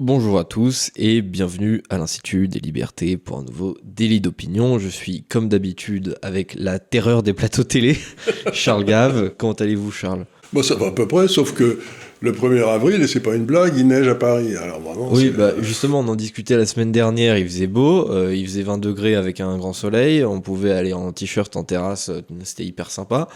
Bonjour à tous et bienvenue à l'Institut des Libertés pour un nouveau délit d'opinion. Je suis comme d'habitude avec la terreur des plateaux télé, Charles Gave. Comment allez-vous Charles? Bon, ça va à peu près, sauf que le 1er avril, et c'est pas une blague, il neige à Paris. Alors vraiment. Oui, bah, justement, on en discutait la semaine dernière, il faisait beau, euh, il faisait 20 degrés avec un grand soleil, on pouvait aller en t-shirt en terrasse, euh, c'était hyper sympa.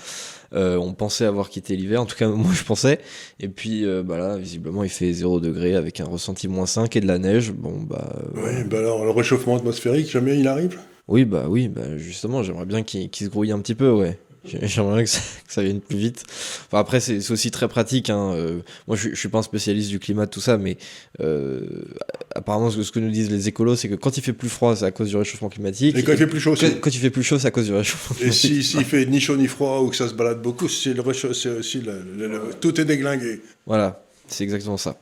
Euh, on pensait avoir quitté l'hiver, en tout cas moi je pensais. Et puis euh, bah là, visiblement, il fait 0 degré avec un ressenti moins 5 et de la neige. Bon bah. Euh, oui, bah alors le réchauffement atmosphérique, jamais il arrive? Oui, bah oui, bah justement, j'aimerais bien qu'il se grouille un petit peu, ouais. J'aimerais que, que ça, vienne plus vite. Enfin, après, c'est aussi très pratique. Hein. Euh, moi, je, je suis pas un spécialiste du climat, tout ça, mais euh, apparemment, ce que, ce que, nous disent les écolos, c'est que quand il fait plus froid, c'est à cause du réchauffement climatique. Et quand il fait plus chaud aussi. Quand, quand il fait plus chaud, c'est à cause du réchauffement climatique. Et s'il si, fait ni chaud ni froid ou que ça se balade beaucoup, c'est aussi le, le, le, tout est déglingué. Voilà, c'est exactement ça.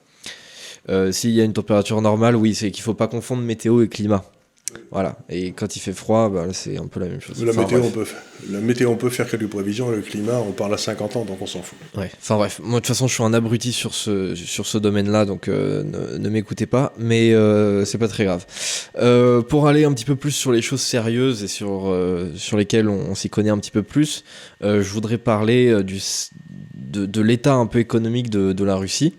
Euh, S'il y a une température normale, oui, c'est qu'il faut pas confondre météo et climat. Voilà. Et quand il fait froid, bah, c'est un peu la même chose. La, enfin, météo, on peut, la météo, on peut faire quelques prévisions. Le climat, on parle à 50 ans, donc on s'en fout. Ouais. Enfin bref, moi de toute façon, je suis un abruti sur ce, sur ce domaine-là, donc euh, ne, ne m'écoutez pas. Mais euh, c'est pas très grave. Euh, pour aller un petit peu plus sur les choses sérieuses et sur, euh, sur lesquelles on, on s'y connaît un petit peu plus, je voudrais parler du, de, de l'état un peu économique de, de la Russie.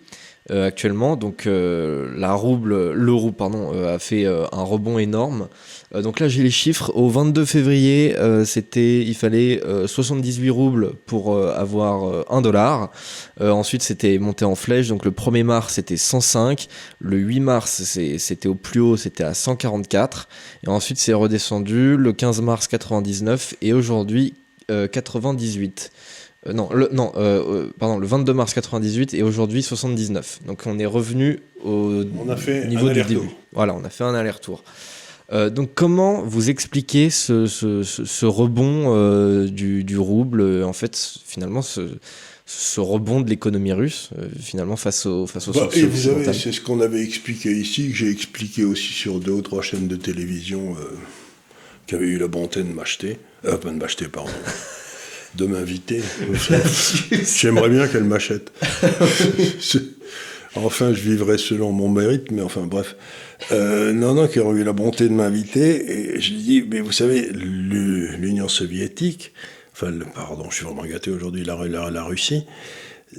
Euh, actuellement. Donc euh, la rouble, l'euro pardon, euh, a fait un rebond énorme. donc là j'ai les chiffres. Au 22 février, c'était, il fallait 78 roubles pour avoir 1 dollar. ensuite c'était monté en flèche. Donc le 1er mars c'était 105. Le 8 mars c'était au plus haut, c'était à 144. Et ensuite c'est redescendu. Le 15 mars 99 et aujourd'hui 98. Euh, non, le, non euh, pardon, le 22 mars 98 et aujourd'hui 79. Donc on est revenu au on a fait niveau un du début. Voilà, on a fait un aller-retour. Euh, donc comment vous expliquez ce, ce, ce, ce rebond euh, du, du, rouble, en fait, finalement, ce, rebond de l'économie russe, euh, finalement, face au face au bah, Et vous savez, c'est ce qu'on avait expliqué ici, que j'ai expliqué aussi sur deux ou trois chaînes de télévision qui avaient eu la bonté de m'acheter, euh, pas de m'acheter, pardon. de m'inviter. J'aimerais bien qu'elle m'achète. enfin, je vivrai selon mon mérite, mais enfin, bref. Euh, non, non, qui ont eu la bonté de m'inviter. Et je lui dis, mais vous savez, l'Union soviétique, enfin, le, pardon, je suis vraiment gâté aujourd'hui, la, la, la Russie,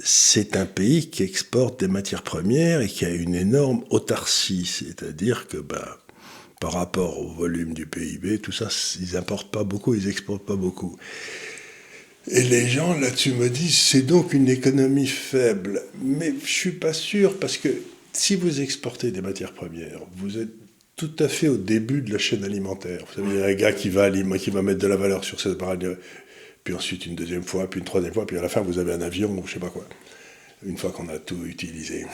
c'est un pays qui exporte des matières premières et qui a une énorme autarcie. C'est-à-dire que, bah, par rapport au volume du PIB, tout ça, ils importent pas beaucoup, ils exportent pas beaucoup. Et les gens là-dessus me disent, c'est donc une économie faible. Mais je suis pas sûr parce que si vous exportez des matières premières, vous êtes tout à fait au début de la chaîne alimentaire. Vous savez, il y a un gars qui va, qui va mettre de la valeur sur cette barre, puis ensuite une deuxième fois, puis une troisième fois, puis à la fin vous avez un avion ou je sais pas quoi. Une fois qu'on a tout utilisé.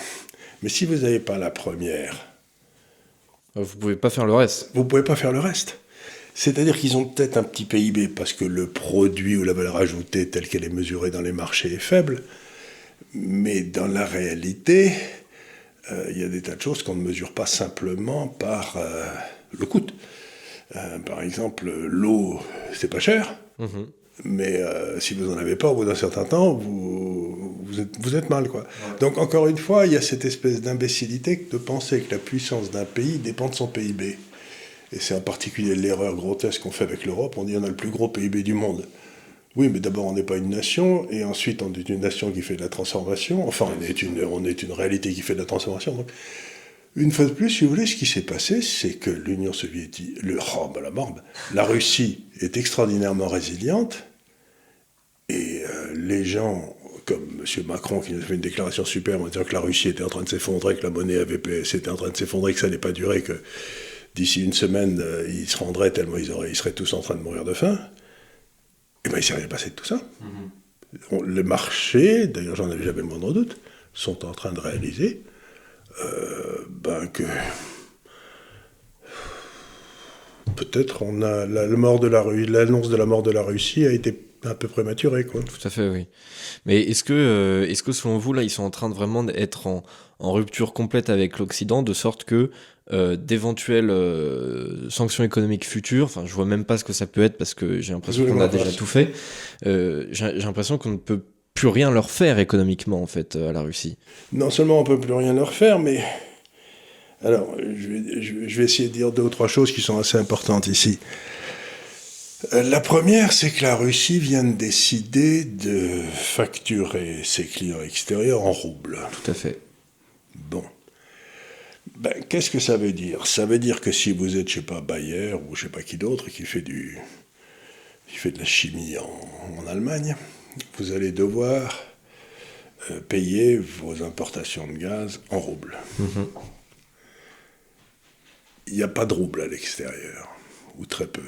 Mais si vous n'avez pas la première, vous pouvez pas faire le reste. Vous pouvez pas faire le reste. C'est-à-dire qu'ils ont peut-être un petit PIB parce que le produit ou la valeur ajoutée telle qu'elle est mesurée dans les marchés est faible, mais dans la réalité, euh, il y a des tas de choses qu'on ne mesure pas simplement par euh, le coût. Euh, par exemple, l'eau, c'est pas cher, -hmm. mais si vous n'en avez pas au bout d'un certain temps, vous, vous, êtes, vous êtes mal. Quoi. Ouais. Donc encore une fois, il y a cette espèce d'imbécilité de penser que la puissance d'un pays dépend de son PIB. Et c'est en particulier l'erreur grotesque qu'on fait avec l'Europe. On dit on a le plus gros PIB du monde. Oui, mais d'abord on n'est pas une nation, et ensuite on est une nation qui fait de la transformation. Enfin, on est une, on est une réalité qui fait de la transformation. Donc, une fois de plus, si vous voulez, ce qui s'est passé, c'est que l'Union soviétique, le oh, ben la barbe, la Russie est extraordinairement résiliente, et euh, les gens comme M. Macron qui nous a fait une déclaration superbe en disant que la Russie était en train de s'effondrer, que la monnaie avait, était en train de s'effondrer, que ça n'allait pas durer, que d'ici une semaine, euh, ils se rendraient tellement ils, auraient, ils, seraient tous en train de mourir de faim. Et bien, il ne s'est rien passé de tout ça. Mm -hmm. Les marchés, d'ailleurs, j'en avais jamais le moindre doute, sont en train de réaliser euh, ben que peut-être on a la, la mort de la l'annonce de la mort de la Russie a été un peu prématurée, quoi. Tout à fait, oui. Mais est-ce que, euh, est-ce que selon vous, là, ils sont en train de vraiment d'être en, en rupture complète avec l'Occident, de sorte que euh, d'éventuelles euh, sanctions économiques futures, enfin je vois même pas ce que ça peut être parce que j'ai l'impression qu'on a déjà tout fait, euh, j'ai l'impression qu'on ne peut plus rien leur faire économiquement en fait à la Russie. Non seulement on peut plus rien leur faire, mais Alors, je vais, essayer de dire deux ou trois choses qui sont assez importantes ici. La première, c'est que la Russie vient de décider de facturer ses clients extérieurs en roubles. Tout à fait. Bon. Ben, Qu'est-ce que ça veut dire? Ça veut dire que si vous êtes, je sais pas, Bayer ou je sais pas qui d'autre qui fait du, qui fait de la chimie en, Allemagne, vous allez devoir euh, payer vos importations de gaz en roubles. Mhm. Il n'y a pas de roubles à l'extérieur, ou très peu.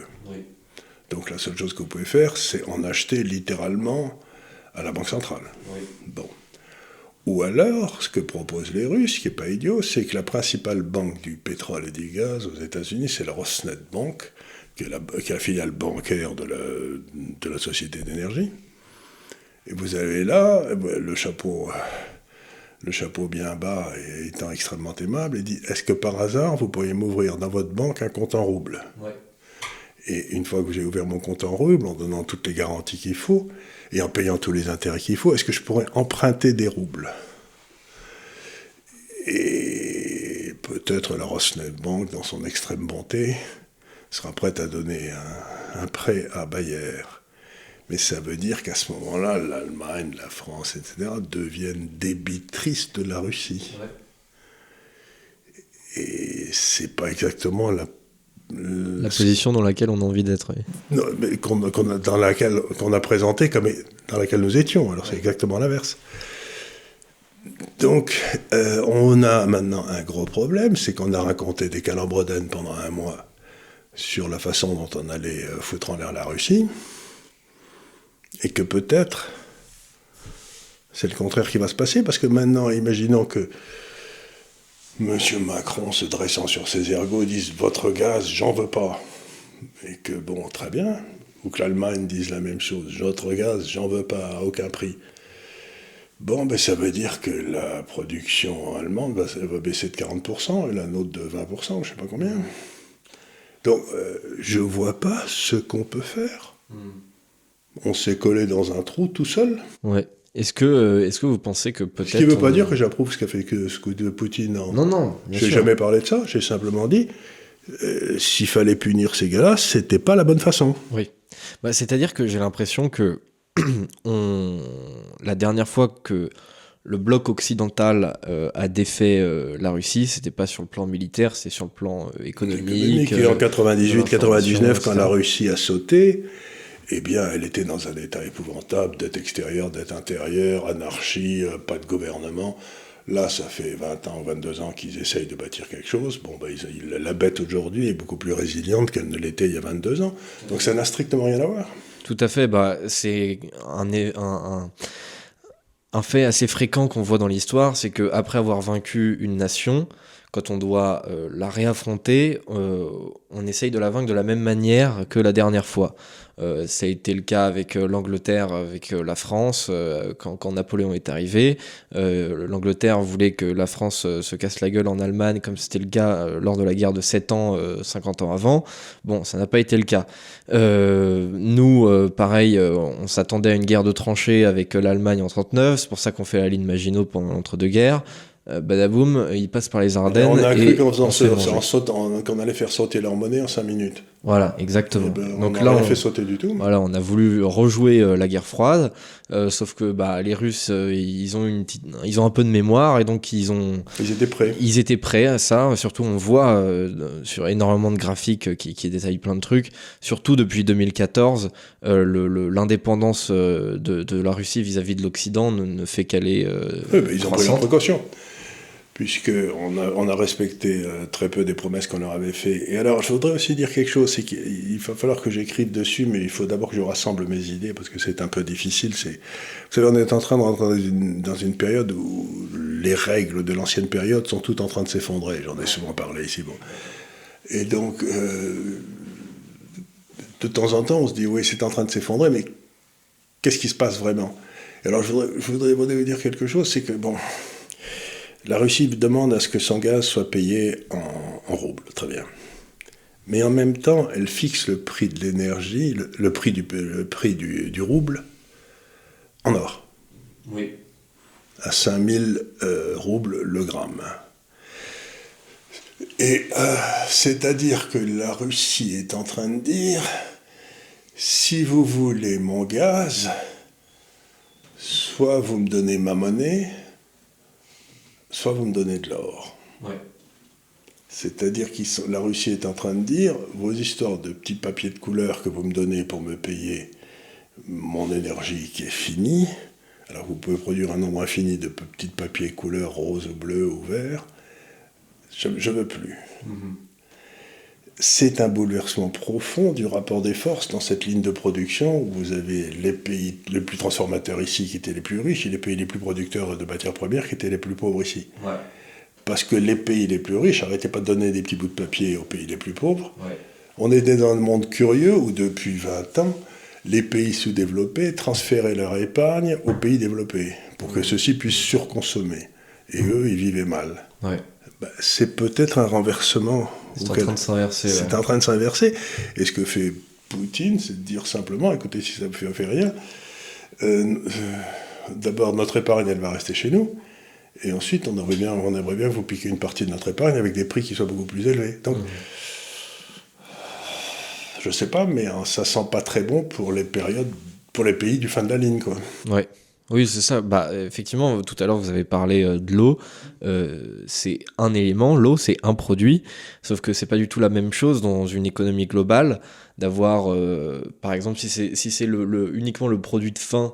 Donc la seule chose que vous pouvez faire, c'est en acheter littéralement à la Banque centrale. Bon. Ou alors, ce que proposent les Russes, qui n'est pas idiot, c'est que la principale banque du pétrole et du gaz aux États-Unis, c'est la Rosneft qui est la, qui est la filiale bancaire de la, société d'énergie. Et vous avez là le chapeau, le chapeau bien bas et étant extrêmement aimable, et dit Est-ce que par hasard vous pourriez m'ouvrir dans votre banque un compte en rouble? Et une fois que j'ai ouvert mon compte en rouble, en donnant toutes les garanties qu'il faut, et en payant tous les intérêts qu'il faut, est-ce que je pourrais emprunter des roubles? Et peut-être la Rosneft Bank, dans son extrême bonté, sera prête à donner un, prêt à Bayer. Mais ça veut dire qu'à ce moment-là, l'Allemagne, la France, etc., deviennent débitrices de la Russie. Et c'est pas exactement la la position dans laquelle on a envie d'être. Non, mais dans laquelle qu'on a présenté comme dans laquelle nous étions. Alors c'est exactement l'inverse. Donc euh, on a maintenant un gros problème, c'est qu'on a raconté des calambredaines pendant un mois sur la façon dont on allait euh, foutre en l'air la Russie, et que peut-être c'est le contraire qui va se passer, parce que maintenant, imaginons que M. Macron, se dressant sur ses ergots, dise Votre gaz, j'en veux pas. Et que, bon, très bien. Ou que l'Allemagne dise la même chose Votre gaz, j'en veux pas, à aucun prix. Bon, ben ça veut dire que la production allemande va, baisser de 40% et la nôtre de 20%, je sais pas combien. Donc, euh, je vois pas ce qu'on peut faire. Hmm. On s'est collé dans un trou tout seul. Ouais. Est-ce que, euh, est-ce que vous pensez que peut-être. Ce qui ne veut pas dire que j'approuve ce qu'a fait que, ce de Poutine. Non, non. Je n'ai jamais parlé de ça. J'ai simplement dit euh, s'il fallait punir ces gars-là, c'était pas la bonne façon. Oui. Bah, c'est-à-dire que j'ai l'impression que on... la dernière fois que le bloc occidental euh, a défait la Russie, c'était pas sur le plan militaire, c'est sur le plan économique. économique et en 98-99, quand la Russie a sauté, eh bien, elle était dans un état épouvantable, dette extérieure, dette intérieure, anarchie, euh, pas de gouvernement. Là, ça fait 20 ans, 22 ans qu'ils essayent de bâtir quelque chose. Bon, bah, la bête aujourd'hui est beaucoup plus résiliente qu'elle ne l'était il y a 22 ans. Donc ça n'a strictement rien à voir. Tout à fait. Bah, c'est un, un, un, fait assez fréquent qu'on voit dans l'histoire, c'est qu'après avoir vaincu une nation, quand on doit euh, la réaffronter, euh, on essaye de la vaincre de la même manière que la dernière fois. Euh, ça a été le cas avec euh, l'Angleterre, avec la France, quand, Napoléon est arrivé. L'Angleterre voulait que la France se casse la gueule en Allemagne, comme c'était le cas lors de la guerre de 7 ans, 50 ans avant. Bon, ça n'a pas été le cas. nous, pareil, on s'attendait à une guerre de tranchées avec l'Allemagne en 39, c'est pour ça qu'on fait la ligne Maginot pendant l'entre-deux-guerres. Euh, badaboum, il passe par les Ardennes. On a cru qu'on allait faire sauter leur monnaie en 5 minutes. Voilà, exactement. Eh ben, Donc on là, on fait sauter du tout. Voilà, on a voulu rejouer euh, la guerre froide, euh, sauf que bah, les Russes, ils ont une ils ont un peu de mémoire et donc ils ont. Ils étaient prêts. Ils étaient prêts à ça. Surtout, on voit sur énormément de graphiques qui, qui détaillent plein de trucs. Surtout depuis 2014, l'indépendance de, de, la Russie vis-à-vis de l'Occident ne, fait qu'aller. Oui, ils ont pris leurs précautions puisqu'on a, on a respecté euh, très peu des promesses qu'on leur avait faites. Et alors, je voudrais aussi dire quelque chose, c'est qu'il va falloir que j'écrive dessus, mais il faut d'abord que je rassemble mes idées, parce que c'est un peu difficile. Vous savez, on est en train de rentrer dans une, période où les règles de l'ancienne période sont toutes en train de s'effondrer. J'en ai souvent parlé ici. Et donc, euh, de temps en temps, on se dit, oui, c'est en train de s'effondrer, mais qu'est-ce qui se passe vraiment? Alors, je voudrais, je voudrais vous dire quelque chose, c'est que, bon, la Russie demande à ce que son gaz soit payé en, roubles, très bien. Mais en même temps, elle fixe le prix de l'énergie, le, prix, du, prix du, rouble, en or. Oui. À 5000 euh, roubles le gramme. Et euh, c'est-à-dire que la Russie est en train de dire, si vous voulez mon gaz, soit vous me donnez ma monnaie, soit vous me donnez de l'or. C'est-à-dire que la Russie est en train de dire, vos histoires de petits papiers de couleur que vous me donnez pour me payer mon énergie qui est finie, alors vous pouvez produire un nombre infini de petits papiers couleur rose, bleu ou vert, je ne veux plus. Mhm. C'est un bouleversement profond du rapport des forces dans cette ligne de production où vous avez les pays les plus transformateurs ici qui étaient les plus riches et les pays les plus producteurs de matières premières qui étaient les plus pauvres ici. Parce que les pays les plus riches n'arrêtaient pas de donner des petits bouts de papier aux pays les plus pauvres. On était dans un monde curieux où depuis 20 ans, les pays sous-développés transféraient leur épargne aux pays développés pour que ceux-ci puissent surconsommer. Et eux, ils vivaient mal. Bah, c'est peut-être un renversement. C'est en train de s'inverser. C'est en train de s'inverser. Et ce que fait Poutine, c'est de dire simplement, écoutez, si ça ne fait, fait rien, euh, euh, d'abord, notre épargne, elle va rester chez nous. Et ensuite, on aimerait bien, on aimerait bien vous piquer une partie de notre épargne avec des prix qui soient beaucoup plus élevés. Donc, mmh. je ne sais pas, mais hein, ça sent pas très bon pour les périodes, pour les pays du fin de la ligne, quoi. Ouais. Oui, c'est ça. Bah, effectivement, tout à l'heure, vous avez parlé euh, de l'eau. Euh, c'est un élément, l'eau, c'est un produit. Sauf que c'est pas du tout la même chose dans une économie globale d'avoir, euh, par exemple, si c'est si le, uniquement le produit de fin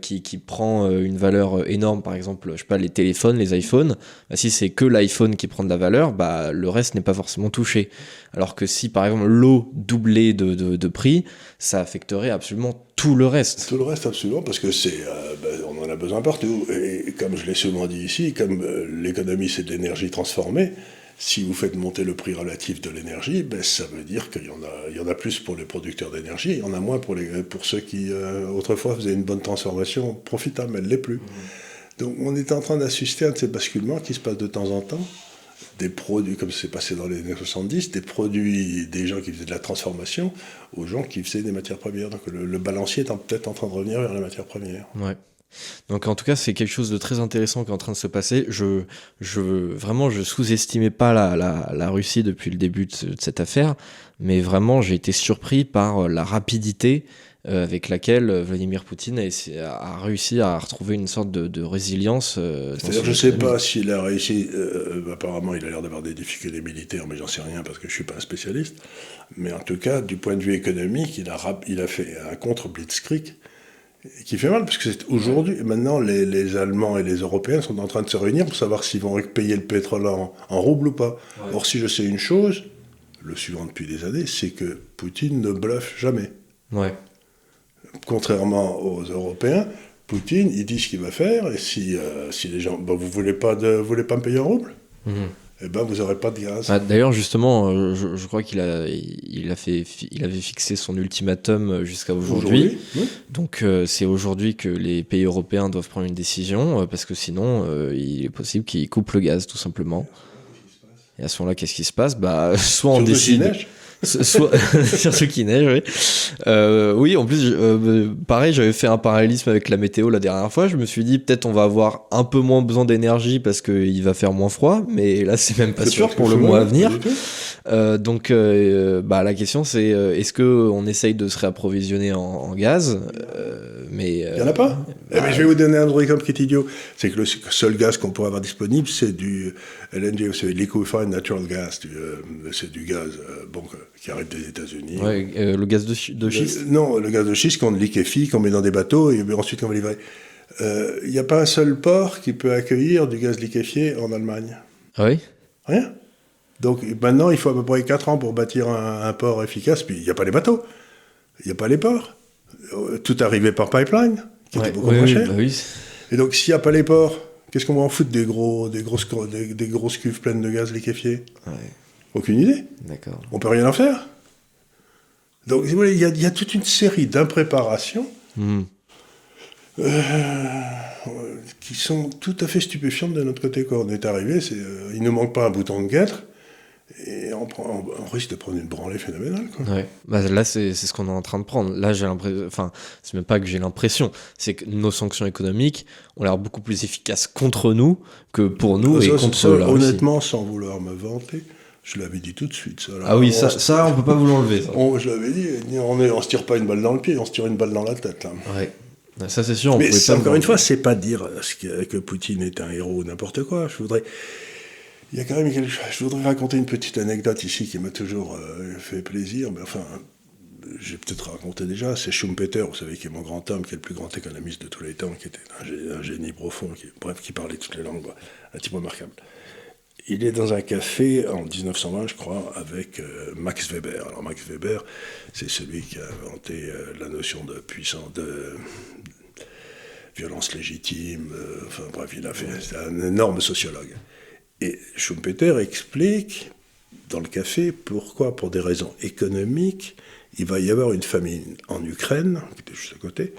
qui, qui, prend une valeur énorme, par exemple, je sais pas, les téléphones, les iPhones, bah, si c'est que l'iPhone qui prend de la valeur, bah, le reste n'est pas forcément touché. Alors que si, par exemple, l'eau doublait de, de, prix, ça affecterait absolument tout le reste. Tout le reste, absolument, parce que c'est, euh, ben, on en a besoin partout. Et comme je l'ai souvent dit ici, comme euh, l'économie c'est de l'énergie transformée, si vous faites monter le prix relatif de l'énergie, ben, ça veut dire qu'il y, en a, il y en a plus pour les producteurs d'énergie, il y en a moins pour, les, pour ceux qui, euh, autrefois, faisaient une bonne transformation profitable, mais elle ne l'est plus. Mmh. Donc on est en train d'assister à ces basculements qui se passent de temps en temps des produits, comme c'est passé dans les années 70, des produits, des gens qui faisaient de la transformation aux gens qui faisaient des matières premières. Donc le, balancier est peut-être en train de revenir vers la matière première. Ouais. Donc en tout cas, c'est quelque chose de très intéressant qui est en train de se passer. Je, je vraiment, je sous-estimais pas la, la, la, Russie depuis le début de, de cette affaire, mais vraiment, j'ai été surpris par la rapidité euh, avec laquelle euh, Vladimir Poutine a, réussi à retrouver une sorte de, résilience. Euh, C'est-à-dire, je ne sais pas s'il a réussi. apparemment, il a l'air d'avoir des difficultés militaires, mais j'en sais rien parce que je ne suis pas un spécialiste. Mais en tout cas, du point de vue économique, il a, il a fait un contre-blitzkrieg qui fait mal, parce que c'est aujourd'hui, maintenant, les, Allemands et les Européens sont en train de se réunir pour savoir s'ils vont payer le pétrole en, en rouble ou pas. Or, si je sais une chose, le suivant depuis des années, c'est que Poutine ne bluffe jamais. Ouais contrairement aux Européens, Poutine, il dit ce qu'il va faire, et si, euh, si les gens, bah, vous voulez pas de, voulez pas me payer en rouble? Mhm. Eh ben, vous n'aurez pas de gaz. Bah, d'ailleurs, justement, euh, je, crois qu'il a, il a fait, il avait fixé son ultimatum jusqu'à aujourd'hui. Donc, euh, c'est aujourd'hui que les pays européens doivent prendre une décision, parce que sinon, il est possible qu'ils coupent le gaz, tout simplement. Et à ce moment-là, qu'est-ce qui se passe? Bah, soit on décide. Soit, sur ce qui neige, oui. Euh, oui, en plus, euh, pareil, j'avais fait un parallélisme avec la météo la dernière fois. Je me suis dit, peut-être on va avoir un peu moins besoin d'énergie parce qu'il va faire moins froid, mais là, c'est même pas sûr pour le mois à venir. Euh, donc, bah, la question, c'est est-ce qu'on essaye de se réapprovisionner en, en gaz? Mais, Il n'y en a pas eh ben, Je vais vous donner un truc qui est idiot. C'est que le seul gaz qu'on pourrait avoir disponible, c'est du LNG, c'est liquefied natural gas. C'est du gaz bon, qui arrive des États-Unis. Euh, le gaz de, schiste Non, le gaz de schiste qu'on liquéfie, qu'on met dans des bateaux et ensuite on va livrer. Il euh, n'y a pas un seul port qui peut accueillir du gaz liquéfié en Allemagne. Ah oui? Rien. Donc maintenant, il faut à peu près 4 ans pour bâtir un, port efficace, puis il n'y a pas les bateaux, il n'y a pas les ports. Euh, tout arrivait par pipeline, qui était beaucoup moins cher. Bah oui. Et donc s'il n'y a pas les ports, qu'est-ce qu'on va en foutre des, gros, des, grosses, des, des grosses cuves pleines de gaz liquéfié? Aucune idée. D'accord. On peut rien en faire. Donc, il y, a, il y a toute une série d'impréparations hmm. euh, qui sont tout à fait stupéfiantes de notre côté. Quand on est arrivé, c'est, euh, il ne manque pas un bouton de guêtre. Et on, prend, on, risque de prendre une branlée phénoménale. Quoi. Ouais. Bah, là, c'est, c'est ce qu'on est en train de prendre. Là, j'ai l'impression. Enfin, c'est même pas que j'ai l'impression. C'est que nos sanctions économiques ont l'air beaucoup plus efficaces contre nous que pour nous et contre Honnêtement, sans vouloir me vanter, Je l'avais dit tout de suite. Ça. ah oui, ça, ça, on peut pas vous l'enlever. je l'avais dit, on ne se tire pas une balle dans le pied, on se tire une balle dans la tête. Là. Ouais. Ça, c'est sûr. Mais ça, encore une fois, c'est pas dire que, que, Poutine est un héros ou n'importe quoi. Je voudrais. Il y a quand même quelque chose. Je voudrais raconter une petite anecdote ici qui m'a toujours euh, fait plaisir. Mais enfin, j'ai peut-être raconté déjà. C'est Schumpeter, vous savez, qui est mon grand homme, qui est le plus grand économiste de tous les temps, qui était un, génie profond, qui, bref, qui parlait toutes les langues. Un type remarquable il est dans un café en 1920, je crois, avec euh, Max Weber. Alors Max Weber, c'est celui qui a inventé euh, la notion de puissance, de violence légitime. Euh, enfin bref, il a fait, c'est un énorme sociologue. Et Schumpeter explique dans le café pourquoi, pour des raisons économiques, il va y avoir une famine en Ukraine, qui était juste à côté,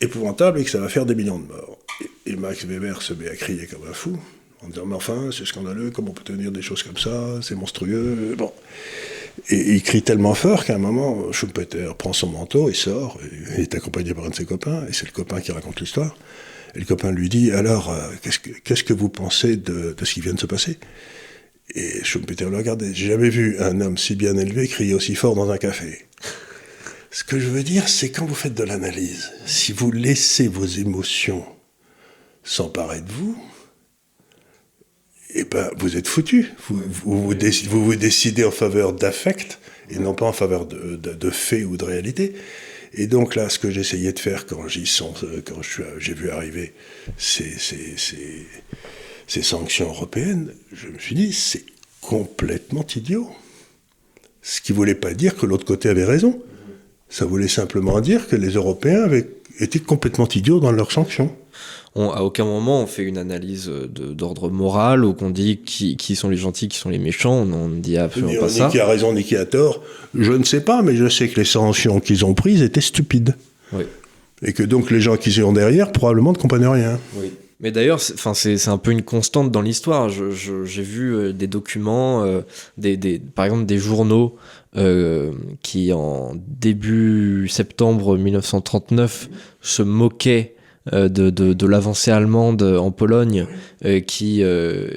épouvantable et que ça va faire des millions de morts. Et, Max Weber se met à crier comme un fou, en disant Mais enfin, c'est scandaleux, comment on peut tenir des choses comme ça, c'est monstrueux. Bon. Et, il crie tellement fort qu'à un moment, Schumpeter prend son manteau et sort, il est accompagné par un de ses copains, et c'est le copain qui raconte l'histoire. Et le copain lui dit Alors, euh, qu'est-ce, que, vous pensez de, ce qui vient de se passer? Et Schumpeter le regarde J'ai jamais vu un homme si bien élevé crier aussi fort dans un café. Ce que je veux dire, c'est quand vous faites de l'analyse, si vous laissez vos émotions s'emparer de vous, eh ben, vous êtes foutu. Vous vous, décidez en faveur d'affect et non pas en faveur de, de, fait ou de réalité. Et donc là, ce que j'essayais de faire quand quand j'ai vu arriver ces, ces, sanctions européennes, je me suis dit, c'est complètement idiot. Ce qui ne voulait pas dire que l'autre côté avait raison. Ça voulait simplement dire que les Européens avaient été complètement idiots dans leurs sanctions. On, à aucun moment on fait une analyse d'ordre moral ou qu'on dit qui, qui, sont les gentils, qui sont les méchants. On ne dit absolument pas ça. Ni qui a raison ni qui a tort, je ne sais pas, mais je sais que les sanctions qu'ils ont prises étaient stupides. Oui. Et que donc les gens qui sont derrière probablement ne comprenaient rien. Oui. Mais d'ailleurs, c'est un peu une constante dans l'histoire. J'ai vu euh, des documents, euh, des, des, par exemple des journaux euh, qui, en début septembre 1939, se moquaient euh, de, de, de l'avancée allemande en Pologne euh, qui, euh,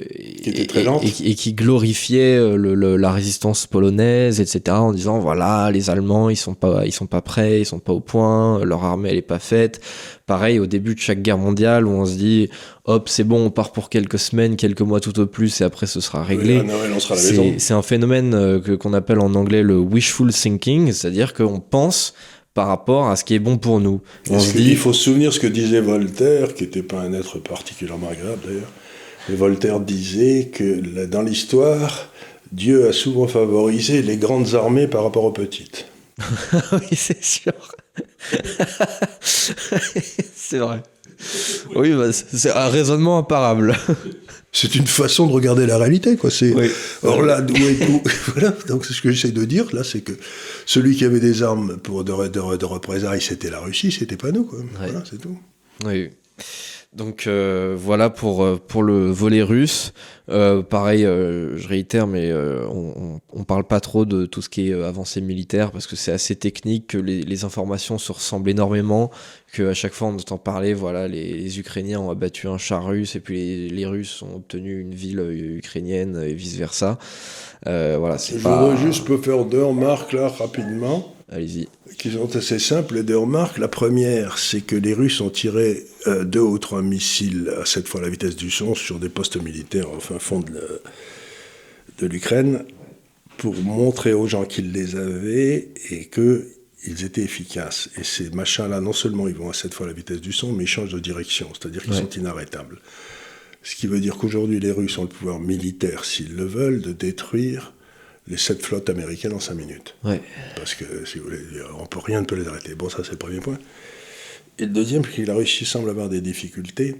qui était très lente. Et, qui glorifiait le, la résistance polonaise, etc. en disant voilà les Allemands ils sont pas ils sont pas prêts, ils sont pas au point, leur armée elle est pas faite. Pareil au début de chaque guerre mondiale où on se dit hop c'est bon on part pour quelques semaines, quelques mois tout au plus et après ce sera réglé. c'est un phénomène que qu'on appelle en anglais le wishful thinking, c'est-à-dire qu'on pense par rapport à ce qui est bon pour nous. On se dit... Il faut se souvenir ce que disait Voltaire, qui n'était pas un être particulièrement agréable d'ailleurs. Mais Voltaire disait que dans l'histoire, Dieu a souvent favorisé les grandes armées par rapport aux petites. oui, c'est sûr. c'est vrai. Oui, bah, c'est un raisonnement imparable. c'est une façon de regarder la réalité, quoi. C'est or là, d'où est voilà. Donc ce que j'essaie de dire là, c'est que celui qui avait des armes pour de, de, de représailles, c'était la Russie, c'était pas nous, quoi. Voilà, c'est tout. Oui. Donc euh, voilà pour, euh, pour le volet russe. Euh, pareil, je réitère, mais on, on, parle pas trop de tout ce qui est avancée militaire parce que c'est assez technique, que les, les, informations se ressemblent énormément, que à chaque fois on entend parler, voilà, les, Ukrainiens ont abattu un char russe et puis les, les, Russes ont obtenu une ville ukrainienne et vice versa. voilà, c'est Je voudrais juste peux faire deux remarques là rapidement. Allez-y. Qui sont assez simples. Des remarques. La première, c'est que les Russes ont tiré euh, deux ou trois missiles à cette fois la vitesse du son sur des postes militaires au fin fond de l'Ukraine pour montrer aux gens qu'ils les avaient et qu'ils étaient efficaces. Et ces machins-là, non seulement ils vont à cette fois la vitesse du son, mais ils changent de direction, c'est-à-dire qu'ils sont inarrêtables. Ce qui veut dire qu'aujourd'hui, les Russes ont le pouvoir militaire, s'ils le veulent, de détruire les sept flottes américaines en cinq minutes. Parce que, si vous voulez, on peut, rien ne peut les arrêter. Bon, ça, c'est le premier point. Et le deuxième, c'est que la Russie semble avoir des difficultés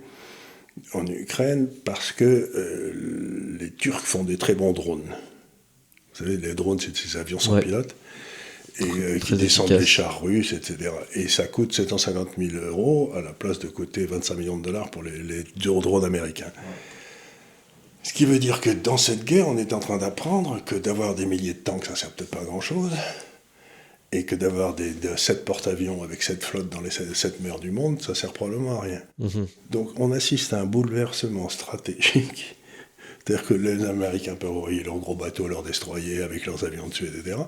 en Ukraine parce que euh, les Turcs font des très bons drones. Vous savez, les drones, c'est ces avions sans pilote et euh, qui descendent des chars russes, etc. Et ça coûte 750 000 euros à la place de coûter 25 millions de dollars pour les, les drones américains. Ce qui veut dire que dans cette guerre, on est en train d'apprendre que d'avoir des milliers de tanks, ça ne sert peut-être pas à grand-chose, et que d'avoir des, sept porte-avions avec sept flottes dans les sept, mers du monde, ça sert probablement à rien. Mhm. Donc on assiste à un bouleversement stratégique C'est-à-dire que les Américains peuvent envoyer leurs gros bateaux, leurs destroyers avec leurs avions dessus, etc.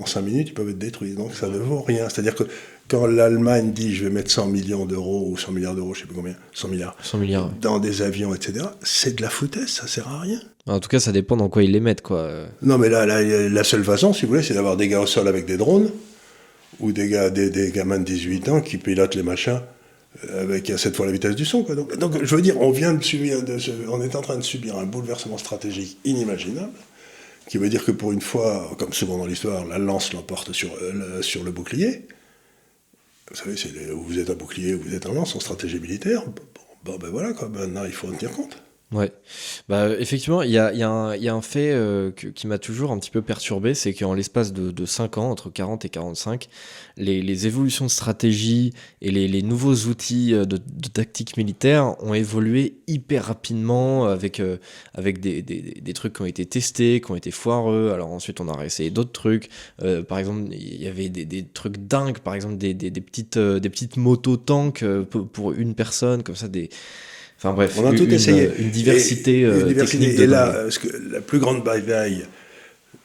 En 5 minutes, ils peuvent être détruits. Donc ça ne vaut rien. C'est-à-dire que quand l'Allemagne dit je vais mettre 100 millions d'euros ou 100 milliards d'euros, je ne sais plus combien, 100 milliards, 100 milliards. dans des avions, etc., c'est de la foutaise, ça sert à rien. En tout cas, ça dépend dans quoi ils les mettent, quoi. Non, mais là, là, la seule façon, si vous voulez, c'est d'avoir des gars au sol avec des drones ou des, gars, des, des gamins de 18 ans qui pilotent les machins avec cette fois la vitesse du son. Quoi. Donc, donc, je veux dire, on vient de subir, de, on est en train de subir un bouleversement stratégique inimaginable, qui veut dire que pour une fois, comme souvent dans l'histoire, la lance l'emporte sur, le, sur le bouclier. Vous savez, c'est vous êtes un bouclier ou vous êtes un lance en stratégie militaire. Bon, ben voilà, quoi. maintenant il faut en tenir compte. Ouais, bah, effectivement, il y a, y, a y a, un fait euh, que, qui m'a toujours un petit peu perturbé, c'est qu'en l'espace de, de 5 ans, entre 40 et 45, les, les évolutions de stratégie et les, les nouveaux outils euh, de, de, tactique militaire ont évolué hyper rapidement avec, euh, avec des, des, des, trucs qui ont été testés, qui ont été foireux. Alors ensuite, on a essayé d'autres trucs. Euh, par exemple, il y avait des, des, trucs dingues, par exemple des, petites, des petites motos tanks pour une personne, comme ça, des Enfin bref, on a tout une, essayé. Une diversité, euh, une diversité. technique et là, parce que la plus grande bataille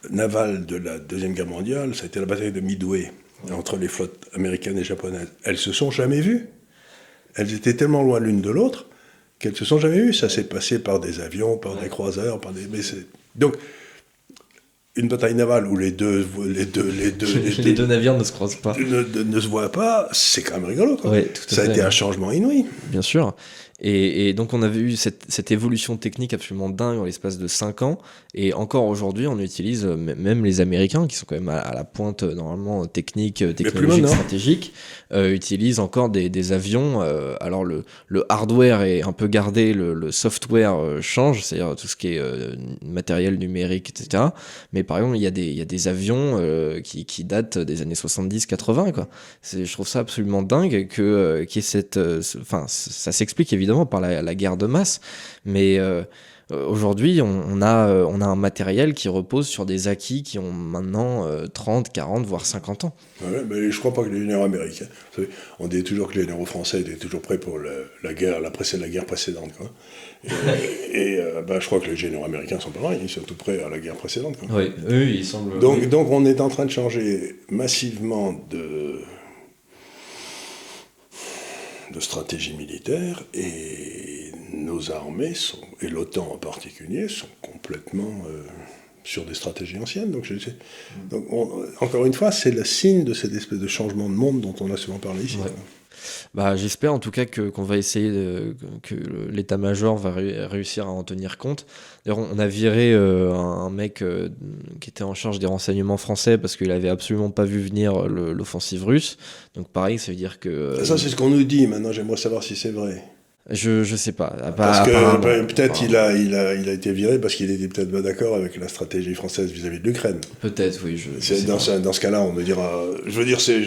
navale de la Deuxième Guerre mondiale, ça a été la bataille de Midway, entre les flottes américaines et japonaises. Elles se sont jamais vues. Elles étaient tellement loin l'une de l'autre qu'elles se sont jamais vues. Ça s'est passé par des avions, par des croiseurs, par des... Mais Donc, une bataille navale où les deux, les deux, les deux, les, les deux, deux, navires ne se croisent pas, ne, ne, ne se voient pas, c'est quand même rigolo. Quoi. Ouais, tout à ça fait. a été un changement inouï. Bien sûr. Et, et, donc on avait eu cette, cette évolution technique absolument dingue en l'espace de 5 ans. Et encore aujourd'hui, on utilise, même les Américains, qui sont quand même à, à la pointe normalement technique, technologique, stratégique, euh, utilisent encore des, des avions. Euh, alors le, le, hardware est un peu gardé, le, le software euh, change, c'est-à-dire tout ce qui est euh, matériel numérique, etc. Mais par exemple, il y a des, il y a des avions euh, qui, qui datent des années 70-80. Quoi. Je trouve ça absolument dingue que, euh, qu'il y ait cette... Enfin, ça s'explique évidemment évidemment par la, la, guerre de masse, mais euh, aujourd'hui on, on, a, on a un matériel qui repose sur des acquis qui ont maintenant euh, 30, 40, voire 50 ans. Ouais, mais je crois pas que les généraux américains, savez, on dit toujours que les généraux français étaient toujours prêts pour le, la guerre, la, la guerre précédente. Quoi. Et, et euh, bah, je crois que les généraux américains sont pareils, ils sont tout prêts à la guerre précédente. Quoi. Oui, oui, ils semblent. Donc, oui. donc on est en train de changer massivement de stratégie militaire et nos armées, sont, et l'OTAN en particulier, sont complètement euh, sur des stratégies anciennes. Donc, je sais, donc on, encore une fois, c'est le signe de cette espèce de changement de monde dont on a souvent parlé ici. Ouais. Bah, j'espère en tout cas que qu'on va essayer de, que l'état-major va ré réussir à en tenir compte. D'ailleurs, on a viré euh, un, mec euh, qui était en charge des renseignements français parce qu'il avait absolument pas vu venir l'offensive russe. Donc pareil, ça veut dire que euh, ça c'est ce qu'on nous dit. Maintenant, j'aimerais savoir si c'est vrai. Je, je sais pas. Parce que ben, peut-être il a, il, a, il a été viré parce qu'il était peut-être pas d'accord avec la stratégie française vis-à-vis -vis de l'Ukraine. Peut-être, oui. Je, je dans, ce, dans, ce, cas-là, on me dira. Je veux dire, c'est.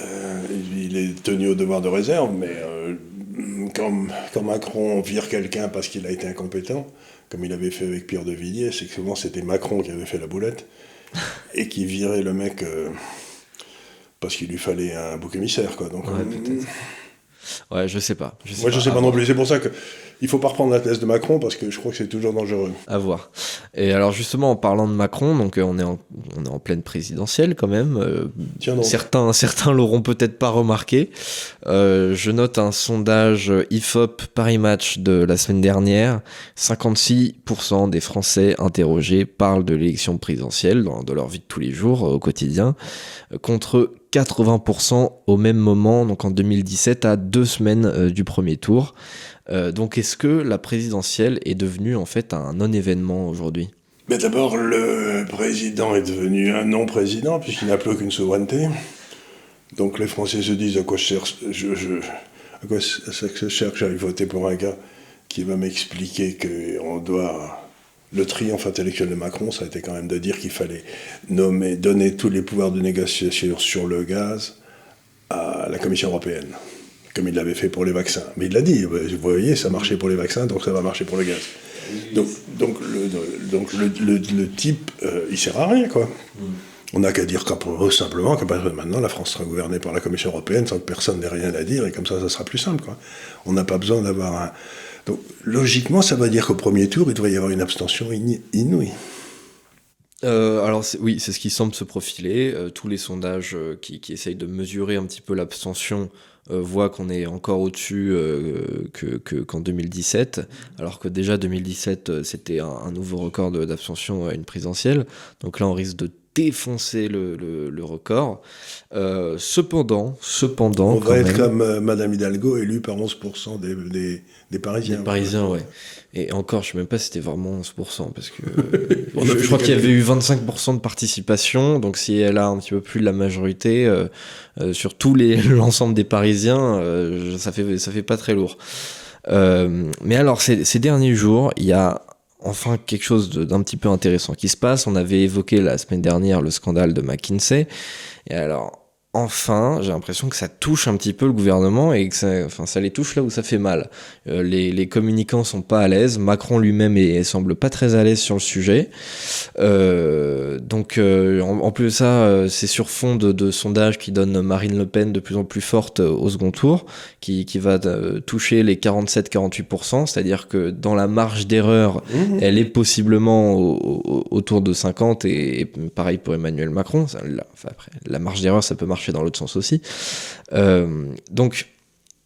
Euh, il est tenu au devoir de réserve, mais euh, quand, quand, Macron vire quelqu'un parce qu'il a été incompétent, comme il avait fait avec Pierre de Villiers, c'est que souvent c'était Macron qui avait fait la boulette et qui virait le mec euh, parce qu'il lui fallait un bouc émissaire. Quoi. Donc, ouais, Ouais, je sais pas. Je sais Moi, pas. je sais pas non plus. C'est pour ça que il faut pas reprendre la thèse de Macron parce que je crois que c'est toujours dangereux. À voir. Et alors justement, en parlant de Macron, donc euh, on est en, on est en pleine présidentielle quand même. Euh, Tiens donc. Certains, certains l'auront peut-être pas remarqué. Euh, je note un sondage Ifop Paris Match de la semaine dernière. 56% des Français interrogés parlent de l'élection présidentielle dans de leur vie de tous les jours au quotidien, contre 80% au même moment, donc en 2017, à deux semaines euh, du premier tour. Euh, donc est-ce que la présidentielle est devenue en fait un non-événement aujourd'hui? Mais d'abord, le président est devenu un non-président puisqu'il n'a plus aucune souveraineté. Donc les Français se disent à quoi je cherche, je, à quoi ça que je cherche, j'arrive voter pour un gars qui va m'expliquer qu'on doit le triomphe intellectuel de Macron, ça a été quand même de dire qu'il fallait nommer, donner tous les pouvoirs de négociation sur le gaz à la Commission européenne, comme il l'avait fait pour les vaccins. Mais il l'a dit, vous voyez, ça marchait pour les vaccins, donc ça va marcher pour le gaz. Donc, le, type, euh, il sert à rien, quoi. On n'a qu'à dire simplement que maintenant la France sera gouvernée par la Commission européenne sans que personne n'ait rien à dire et comme ça, ça sera plus simple. Quoi. On n'a pas besoin d'avoir un, Donc, logiquement, ça veut dire qu'au premier tour, il devrait y avoir une abstention inouïe. Euh, alors oui, c'est ce qui semble se profiler. Euh, tous les sondages euh, qui, essayent de mesurer un petit peu l'abstention voient qu'on est encore au-dessus qu'en 2017, alors que déjà 2017 c'était un, nouveau record d'abstention à une présidentielle. Donc là on risque de défoncer le, le, record. Euh, cependant, cependant. On va être comme euh, Madame Hidalgo, élue par 11% des, des, des, Parisiens. Des Parisiens, ouais. Et encore, je ne sais même pas si c'était vraiment 11%, parce que je, crois qu'il y avait eu 25% de participation, donc si elle a un petit peu plus de la majorité, euh, sur tous les l'ensemble des Parisiens, ça fait ça fait pas très lourd. mais alors, ces, ces derniers jours, il y a enfin quelque chose d'un petit peu intéressant qui se passe. On avait évoqué la semaine dernière le scandale de McKinsey. Et alors, enfin, j'ai l'impression que ça touche un petit peu le gouvernement et que ça, enfin, ça les touche là où ça fait mal. Euh, les, les, communicants sont pas à l'aise. Macron lui-même semble pas très à l'aise sur le sujet. Euh, donc, euh, en, plus de ça, c'est sur fond de, de sondages qui donnent Marine Le Pen de plus en plus forte au second tour, qui, qui va toucher les 47-48%, c'est-à-dire que dans la marge d'erreur, mmh. elle est possiblement autour de 50 et, pareil pour Emmanuel Macron. la, enfin, après, la marge d'erreur, ça peut marcher dans l'autre sens aussi. Euh, donc,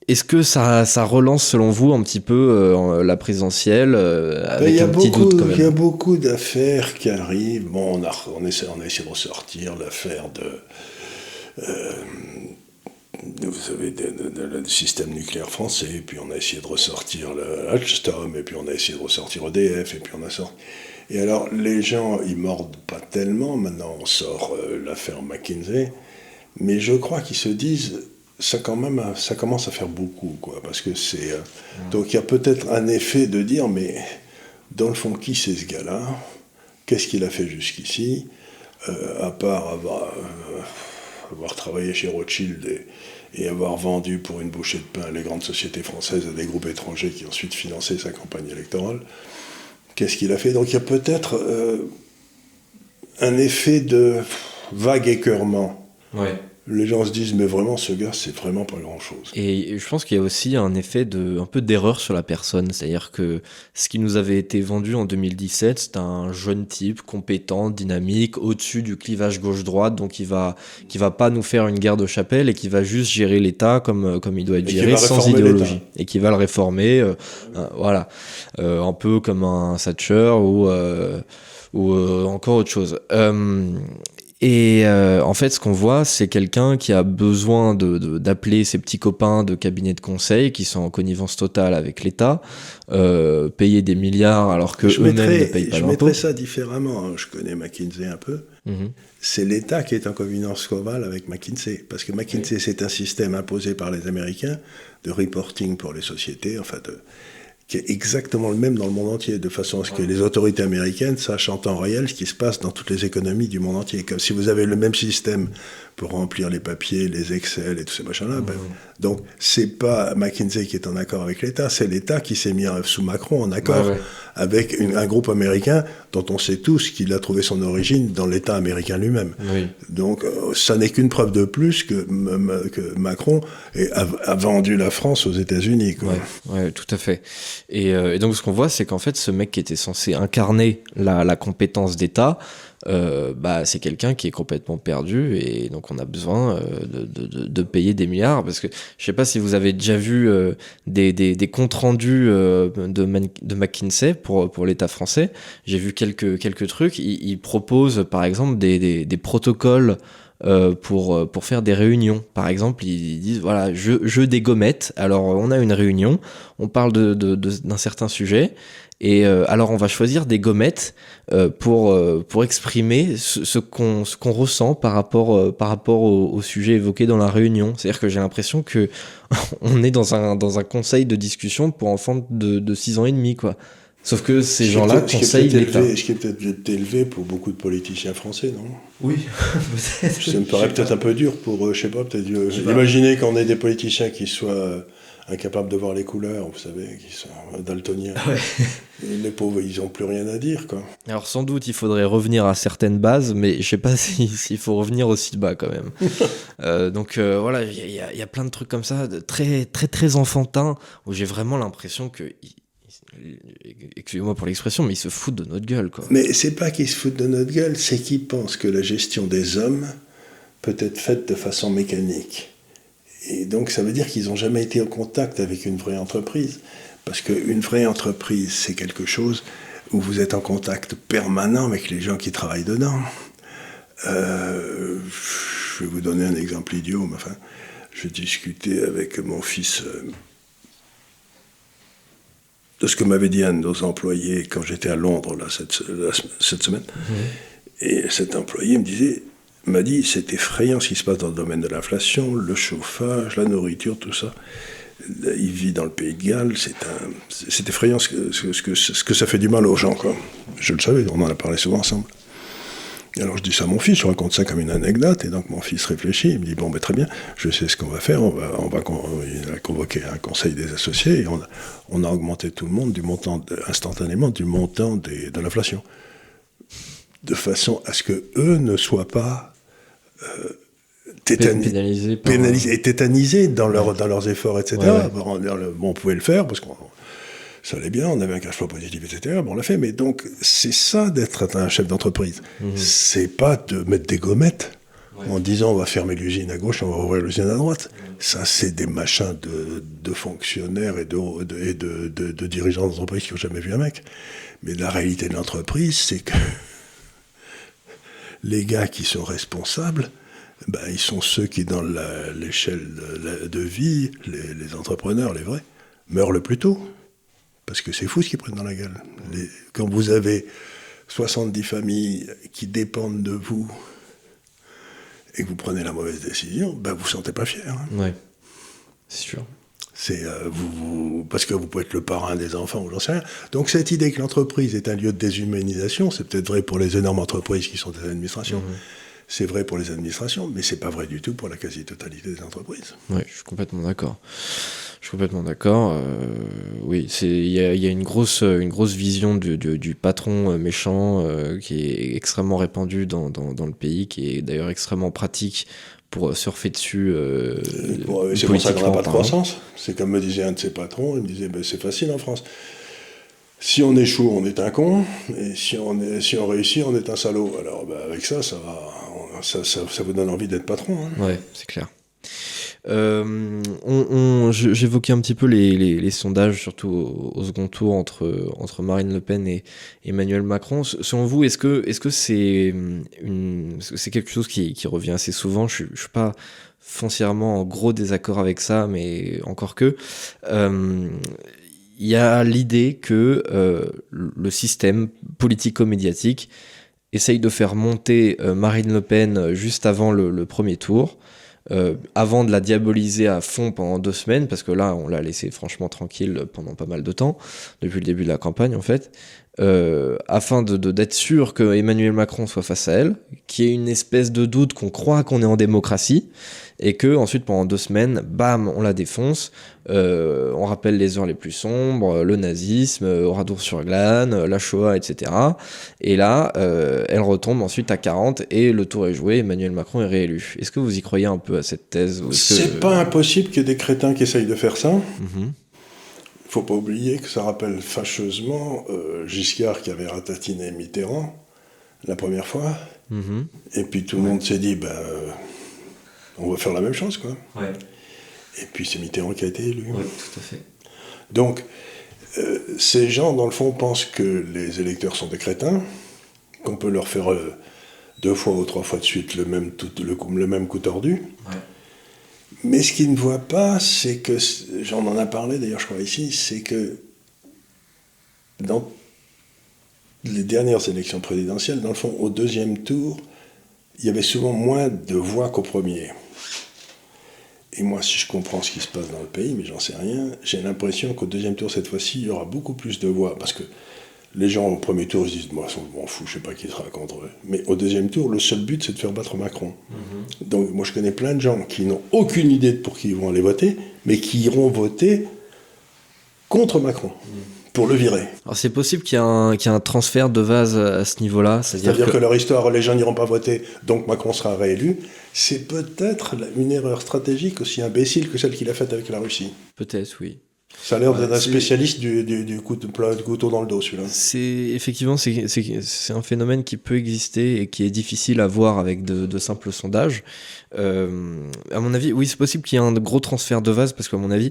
est-ce que ça, ça, relance, selon vous, un petit peu euh, la présidentielle euh, ben, avec un petit doute quand même Il y a beaucoup d'affaires qui arrivent. Bon, on a, on, essaie, on a essayé de ressortir l'affaire de. vous savez, du système nucléaire français, et puis on a essayé de ressortir le Alstom, et puis on a essayé de ressortir EDF, et puis on a sorti. Et alors, les gens, ils mordent pas tellement. Maintenant, on sort l'affaire McKinsey. Mais je crois qu'ils se disent, ça, quand même, ça commence à faire beaucoup, quoi. Parce que c'est. Euh, donc il y a peut-être un effet de dire, mais dans le fond, qui c'est ce gars-là? Qu'est-ce qu'il a fait jusqu'ici? Euh, À part avoir, euh, avoir, travaillé chez Rothschild et, et, avoir vendu pour une bouchée de pain les grandes sociétés françaises à des groupes étrangers qui ensuite finançaient sa campagne électorale. Qu'est-ce qu'il a fait? Donc il y a peut-être un effet de vague écœurement. Ouais. Les gens se disent mais vraiment ce gars c'est vraiment pas grand chose. Et je pense qu'il y a aussi un effet de un peu d'erreur sur la personne, c'est-à-dire que ce qui nous avait été vendu en 2017, c'est un jeune type compétent, dynamique, au-dessus du clivage gauche-droite, donc il va qui va pas nous faire une guerre de chapelle et qui va juste gérer l'État comme comme il doit être géré sans idéologie. et qui va le réformer, euh, euh, voilà, euh, un peu comme un Thatcher ou ou encore autre chose. Et euh, en fait, ce qu'on voit, c'est quelqu'un qui a besoin d'appeler de, ses petits copains de cabinet de conseil qui sont en connivence totale avec l'État, euh, payer des milliards alors que eux-mêmes ne payent pas Je mettrais ça différemment. Hein. Je connais McKinsey un peu. Mhm. C'est l'État qui est en connivence covale avec McKinsey. Parce que McKinsey, c'est un système imposé par les Américains de reporting pour les sociétés. En fait, qui est exactement le même dans le monde entier, de façon à ce que les autorités américaines sachent en temps réel ce qui se passe dans toutes les économies du monde entier. Comme si vous avez le même système pour remplir les papiers, les Excel et tous ces machins-là. Ben, donc, c'est pas McKinsey qui est en accord avec l'État, c'est l'État qui s'est mis sous Macron en accord avec un groupe américain dont on sait tous qu'il a trouvé son origine dans l'État américain lui-même. Donc, euh, ça n'est qu'une preuve de plus que, que Macron a, vendu la France aux États-Unis. Oui, tout à fait. Euh, et, donc, ce qu'on voit, c'est qu'en fait, ce mec qui était censé incarner la, la compétence d'État, euh, bah, c'est quelqu'un qui est complètement perdu et donc on a besoin euh, de, de, de, payer des milliards parce que je sais pas si vous avez déjà vu euh, des, des, des, comptes rendus de, de McKinsey pour, pour l'État français. J'ai vu quelques, quelques trucs. Ils, ils proposent par exemple des, des, des protocoles pour, pour faire des réunions. Par exemple, ils disent voilà, jeu, jeu des gommettes. Alors, on a une réunion, on parle d'un de, de, certain sujet, et euh, alors on va choisir des gommettes euh, pour, euh, pour exprimer ce, ce qu'on ressent par rapport, par rapport au, au, sujet évoqué dans la réunion. C'est-à-dire que j'ai l'impression que on est dans un, dans un conseil de discussion pour enfants de, de 6 ans et demi, quoi. Sauf que ces gens-là conseillent l'État. Ce qui est peut-être élevé pour beaucoup de politiciens français, non? Oui, Ça me paraît peut-être un peu dur pour, je sais pas, peut-être. Imaginez qu'on ait des politiciens qui soient incapables de voir les couleurs, vous savez, qui sont daltoniens. Les pauvres, ils n'ont plus rien à dire, quoi. Alors sans doute, il faudrait revenir à certaines bases, mais je sais pas s'il faut revenir aussi bas quand même. euh, donc euh, voilà, il y, y, a plein de trucs comme ça, de très très très enfantins, où j'ai vraiment l'impression que excusez-moi pour l'expression, mais ils se foutent de notre gueule. Quoi. Mais c'est pas qu'ils se foutent de notre gueule, c'est qu'ils pensent que la gestion des hommes peut être faite de façon mécanique. Et donc ça veut dire qu'ils n'ont jamais été en contact avec une vraie entreprise. Parce qu'une vraie entreprise, c'est quelque chose où vous êtes en contact permanent avec les gens qui travaillent dedans. Euh, je vais vous donner un exemple idiot, mais enfin, je discutais avec mon fils euh, de ce que m'avait dit un de nos employés quand j'étais à Londres là, cette, cette semaine. Mmh. Et cet employé me disait, m'a dit, c'est effrayant ce qui se passe dans le domaine de l'inflation, le chauffage, la nourriture, tout ça. Il vit dans le pays de Galles, c'est effrayant ce que, ce, que, ce que ça fait du mal aux gens. Quoi. Je le savais, on en a parlé souvent ensemble. Alors je dis ça à mon fils, je raconte ça comme une anecdote, et donc mon fils réfléchit, il me dit bon ben très bien, je sais ce qu'on va faire, on va, on va il a convoqué un conseil des associés, et on a, on a augmenté tout le monde du montant instantanément du montant des, de l'inflation, de façon à ce que eux ne soient pas euh, pénalisés, et tétanisés dans, leur, dans leurs efforts, etc. Bon, on pouvait le faire parce qu'on ça allait bien, on avait un cash flow positif, etc. Bon, on l'a fait, mais donc c'est ça d'être un chef d'entreprise. Mhm. C'est pas de mettre des gommettes en disant on va fermer l'usine à gauche, on va ouvrir l'usine à droite. Ça, c'est des machins de, fonctionnaires et de, et de, dirigeants d'entreprise qui n'ont jamais vu un mec. Mais la réalité de l'entreprise, c'est que les gars qui sont responsables, ben, ils sont ceux qui, dans l'échelle de, vie, les, les entrepreneurs, les vrais, meurent le plus tôt. Parce que c'est fou ce qu'ils prennent dans la gueule. quand vous avez 70 familles qui dépendent de vous et que vous prenez la mauvaise décision, ben vous ne vous sentez pas fier. Hein. Oui, c'est sûr. C'est euh, vous, parce que vous pouvez être le parrain des enfants ou j'en sais rien. Donc cette idée que l'entreprise est un lieu de déshumanisation, c'est peut-être vrai pour les énormes entreprises qui sont des administrations. Mhm. C'est vrai pour les administrations, mais c'est pas vrai du tout pour la quasi-totalité des entreprises. Oui, je suis complètement d'accord. Je suis complètement d'accord. Euh, oui, il y a, y a, une grosse, une grosse vision du, du, du patron euh, méchant euh, qui est extrêmement répandue dans, dans, dans, le pays, qui est d'ailleurs extrêmement pratique pour surfer dessus. Euh, c'est pour ça qu'on n'a pas de croissance. C'est comme me disait un de ses patrons, il me disait ben, c'est facile en France. Si on échoue, on est un con, et si on, est, si on réussit, on est un salaud. Alors ben, avec ça, ça, va, ça, ça, ça vous donne envie d'être patron. Hein. Ouais, c'est clair. Euh, J'évoquais un petit peu les, sondages, surtout au, second tour entre, Marine Le Pen et Emmanuel Macron. Selon vous, est-ce que c'est -ce c'est c'est quelque chose qui, revient assez souvent? Je ne suis pas foncièrement en gros désaccord avec ça, mais encore que. Euh, il y a l'idée que euh, le système politico-médiatique essaye de faire monter Marine Le Pen juste avant le premier tour euh, avant de la diaboliser à fond pendant deux semaines, parce que là, on l'a laissé franchement tranquille pendant pas mal de temps, depuis le début de la campagne en fait, euh, afin de d'être sûr que Emmanuel Macron soit face à elle, qu'il y ait une espèce de doute qu'on croit qu'on est en démocratie, et que ensuite pendant deux semaines, bam, on la défonce, euh, on rappelle les heures les plus sombres, le nazisme, Oradour sur Glane, la Shoah, etc. Et là, euh, elle retombe ensuite à 40 et le tour est joué, Emmanuel Macron est réélu. Est-ce que vous y croyez un peu à cette thèse C'est pas impossible qu'il y ait des crétins qui essayent de faire ça. Mhm. Faut pas oublier que ça rappelle fâcheusement euh, Giscard qui avait ratatiné Mitterrand la première fois. Mhm. Et puis tout le monde s'est dit, ben on va faire la même chose, quoi. Et puis c'est Mitterrand qui a été élu. Oui, tout à fait. Donc, euh, ces gens, dans le fond, pensent que les électeurs sont des crétins, qu'on peut leur faire euh, deux fois ou trois fois de suite le même, tout, le, le même coup tordu. Mais ce qu'ils ne voient pas, c'est que, j'en en a parlé d'ailleurs, je crois ici, c'est que dans les dernières élections présidentielles, dans le fond, au deuxième tour, il y avait souvent moins de voix qu'au premier. Et moi, si je comprends ce qui se passe dans le pays, mais j'en sais rien, j'ai l'impression qu'au deuxième tour, cette fois-ci, il y aura beaucoup plus de voix. Parce que les gens au premier tour se disent, moi, je m'en fous, je sais pas qui sera contre eux. Mais au deuxième tour, le seul but, c'est de faire battre Macron. Mhm. Donc, moi, je connais plein de gens qui n'ont aucune idée de pour qui ils vont aller voter, mais qui iront voter contre Macron. Mhm pour le virer. Alors c'est possible qu'il y, ait un transfert de vase à ce niveau-là. C'est-à-dire que... leur histoire, les gens n'iront pas voter, donc Macron sera réélu. C'est peut-être une erreur stratégique aussi imbécile que celle qu'il a faite avec la Russie. Peut-être, oui. Ça a l'air d'être un spécialiste du, du, du, coup de, couteau dans le dos, celui-là. C'est effectivement c'est un phénomène qui peut exister et qui est difficile à voir avec de, de simples sondages. Euh, à mon avis, oui, c'est possible qu'il y ait un gros transfert de vase parce qu'à mon avis,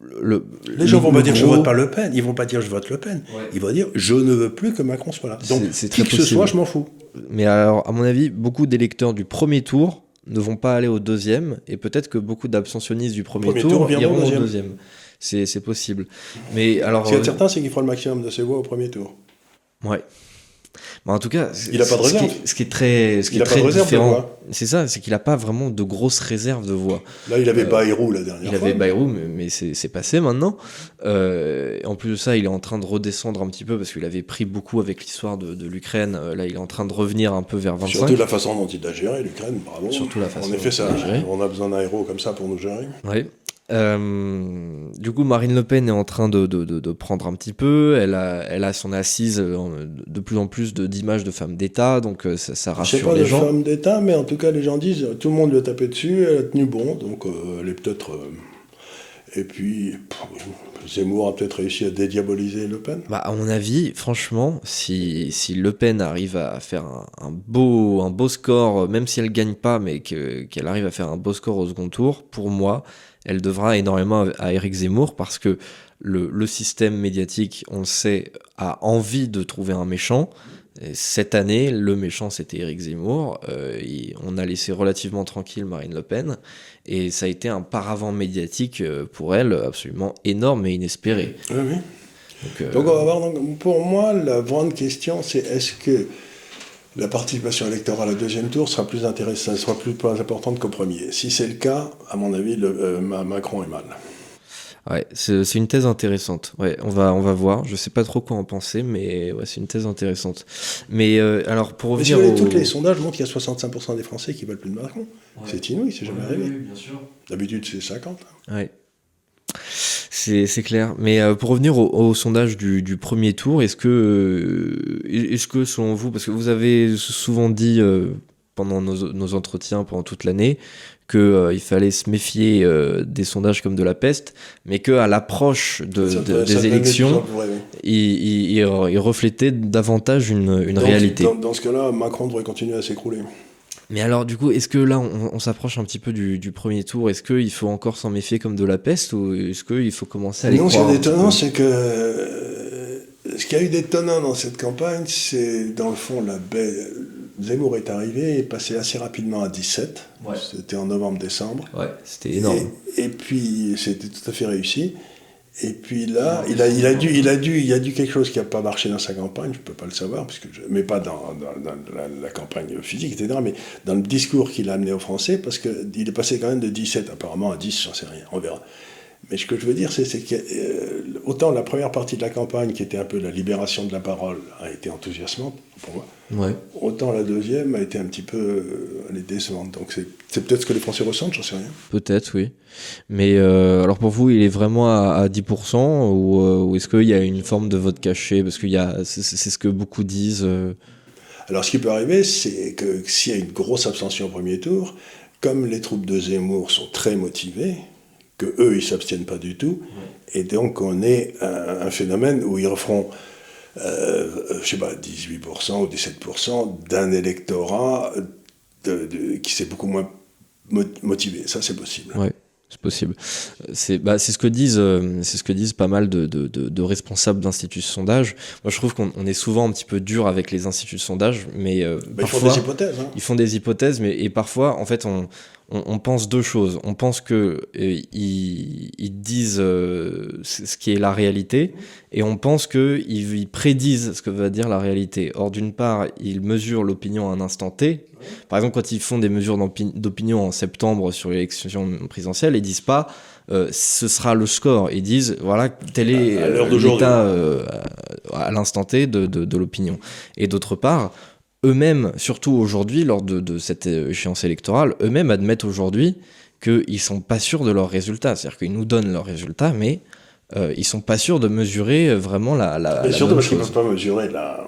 le, les gens vont pas dire je vote pas Le Pen, ils vont pas dire je vote Le Pen, ouais. ils vont dire je ne veux plus que Macron soit là. Donc qui que ce soit, je m'en fous. Mais alors, à mon avis, beaucoup d'électeurs du premier tour ne vont pas aller au deuxième, et peut-être que beaucoup d'abstentionnistes du premier, premier tour, tour iront au deuxième. deuxième. C'est possible. Mais alors. Ce qui est certain, c'est qu'il fera le maximum de ses voix au premier tour. Ouais. Mais en tout cas, il a pas de réserve. Ce qui est, ce qui est très, ce qui est très différent, c'est ça, c'est qu'il n'a pas vraiment de grosses réserves de voix. Là, il avait euh, Bayrou la dernière il fois. Il avait Bayrou, mais, mais c'est passé maintenant. Euh, en plus de ça, il est en train de redescendre un petit peu parce qu'il avait pris beaucoup avec l'histoire de, de l'Ukraine. Euh, là, il est en train de revenir un peu vers 25. Surtout la façon dont il a géré l'Ukraine, bravo. Surtout la façon en effet, ça, on a besoin d'un héros comme ça pour nous gérer. Oui. Euh, du coup, Marine Le Pen est en train de, de, de, de, prendre un petit peu. Elle a, elle a son assise de plus en plus d'images de, femmes d'État, donc euh, ça, ça rassure Je sais pas les gens. femmes d'État, mais en tout cas, les gens disent tout le monde lui a tapé dessus, elle a tenu bon, donc euh, elle est peut-être. Euh... Et puis, pff, Zemmour a peut-être réussi à dédiaboliser Le Pen. Bah, à mon avis, franchement, si, si Le Pen arrive à faire un, beau, un beau score, même si elle gagne pas, mais qu'elle qu arrive à faire un beau score au second tour, pour moi, elle devra énormément à Éric Zemmour parce que le, le, système médiatique, on le sait, a envie de trouver un méchant. Et cette année, le méchant, c'était Éric Zemmour. Euh, on a laissé relativement tranquille Marine Le Pen. Et ça a été un paravent médiatique pour elle absolument énorme et inespéré. Oui, oui. Donc, euh... donc, on va voir, donc, pour moi, la grande question, c'est est-ce que la participation électorale au deuxième tour sera plus intéressante, sera plus, plus importante qu'au premier? Si c'est le cas, à mon avis, le, euh, Macron est mal. Ouais, c'est une thèse intéressante. Ouais, on va, on va voir. Je sais pas trop quoi en penser, mais ouais, c'est une thèse intéressante. Mais euh, alors, pour revenir. Si au... Tous les sondages montrent qu'il y a 65% des Français qui veulent plus de Macron. Ouais. C'est inouï, c'est jamais ouais, arrivé. Oui, bien sûr. D'habitude, c'est 50. Hein. Ouais. C'est clair. Mais euh, pour revenir au, au sondage du, du, premier tour, est-ce que, euh, est-ce que selon vous, parce que vous avez souvent dit euh, pendant nos, nos, entretiens, pendant toute l'année, qu'il euh, fallait se méfier euh, des sondages comme de la peste, mais qu'à l'approche de, de, des élections, ouais, ouais. il, il, il, reflétait davantage une, réalité. Dans, dans ce cas-là, Macron devrait continuer à s'écrouler. Mais alors, du coup, est-ce que là, on, on s'approche un petit peu du, du premier tour Est-ce qu'il faut encore s'en méfier comme de la peste ou est-ce qu'il faut commencer à les Non, ce qui est étonnant, c'est que euh, ce qu'il y a eu d'étonnant dans cette campagne, c'est dans le fond la baie. Zemmour est arrivé et est passé assez rapidement à 17. Ouais. C'était en novembre-décembre. Ouais, c'était énorme. Et, et puis, c'était tout à fait réussi. Et puis là, il a, il a, dû, il a dû, il y a dû quelque chose qui n'a pas marché dans sa campagne, je ne peux pas le savoir, parce que je, mais pas dans, dans, dans la, la, campagne physique, etc., mais dans le discours qu'il a amené aux Français, parce qu'il est passé quand même de 17 apparemment à 10, j'en sais rien, on verra. Mais ce que je veux dire, c'est que euh, autant la première partie de la campagne, qui était un peu la libération de la parole, a été enthousiasmante pour moi, ouais. autant la deuxième a été un petit peu euh, elle est décevante. Donc c'est peut-être ce que les Français ressentent, j'en sais rien. Peut-être, oui. Mais euh, alors pour vous, il est vraiment à, à 10% ou, ou est-ce qu'il y a une forme de vote caché? Parce que c'est ce que beaucoup disent. Alors ce qui peut arriver, c'est que s'il y a une grosse abstention au premier tour, comme les troupes de Zemmour sont très motivées, que eux ils s'abstiennent pas du tout, et donc on est un, un phénomène où ils referont, euh, je sais pas, 18% ou 17% d'un électorat de, de, qui s'est beaucoup moins motivé. Ça c'est possible. Ouais. C'est possible. C'est bah, ce que disent, euh, c'est ce que disent pas mal de, de, de, de responsables d'instituts de sondage. Moi, je trouve qu'on est souvent un petit peu dur avec les instituts de sondage, mais euh, bah, parfois, ils font des hypothèses. Hein. Ils font des hypothèses, mais et parfois, en fait, on, on, on pense deux choses. On pense que euh, ils, ils, disent euh, ce qui est la réalité, et on pense que ils, ils, prédisent ce que va dire la réalité. Or, d'une part, ils mesurent l'opinion à un instant T. Par exemple, quand ils font des mesures d'opinion en septembre sur l'élection présidentielle, ils disent pas euh, ce sera le score. Ils disent voilà tel est l'état euh, à l'instant T de, de, de l'opinion. Et d'autre part, eux-mêmes, surtout aujourd'hui, lors de, de, cette échéance électorale, eux-mêmes admettent aujourd'hui qu'ils sont pas sûrs de leurs résultats. C'est-à-dire qu'ils nous donnent leurs résultats, mais euh, ils sont pas sûrs de mesurer vraiment la. la mais la surtout parce qu'ils ne peuvent pas mesurer la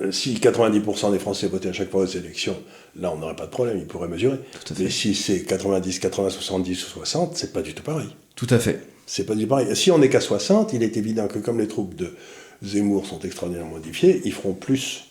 Euh, si 90% des Français votaient à chaque fois aux élections, là on n'aurait pas de problème, ils pourraient mesurer. Mais si c'est 90, 80, 70 ou 60, c'est pas du tout pareil. Tout à fait. C'est pas du tout pareil. Si on n'est qu'à 60, il est évident que comme les troupes de Zemmour sont extraordinairement modifiées, ils feront plus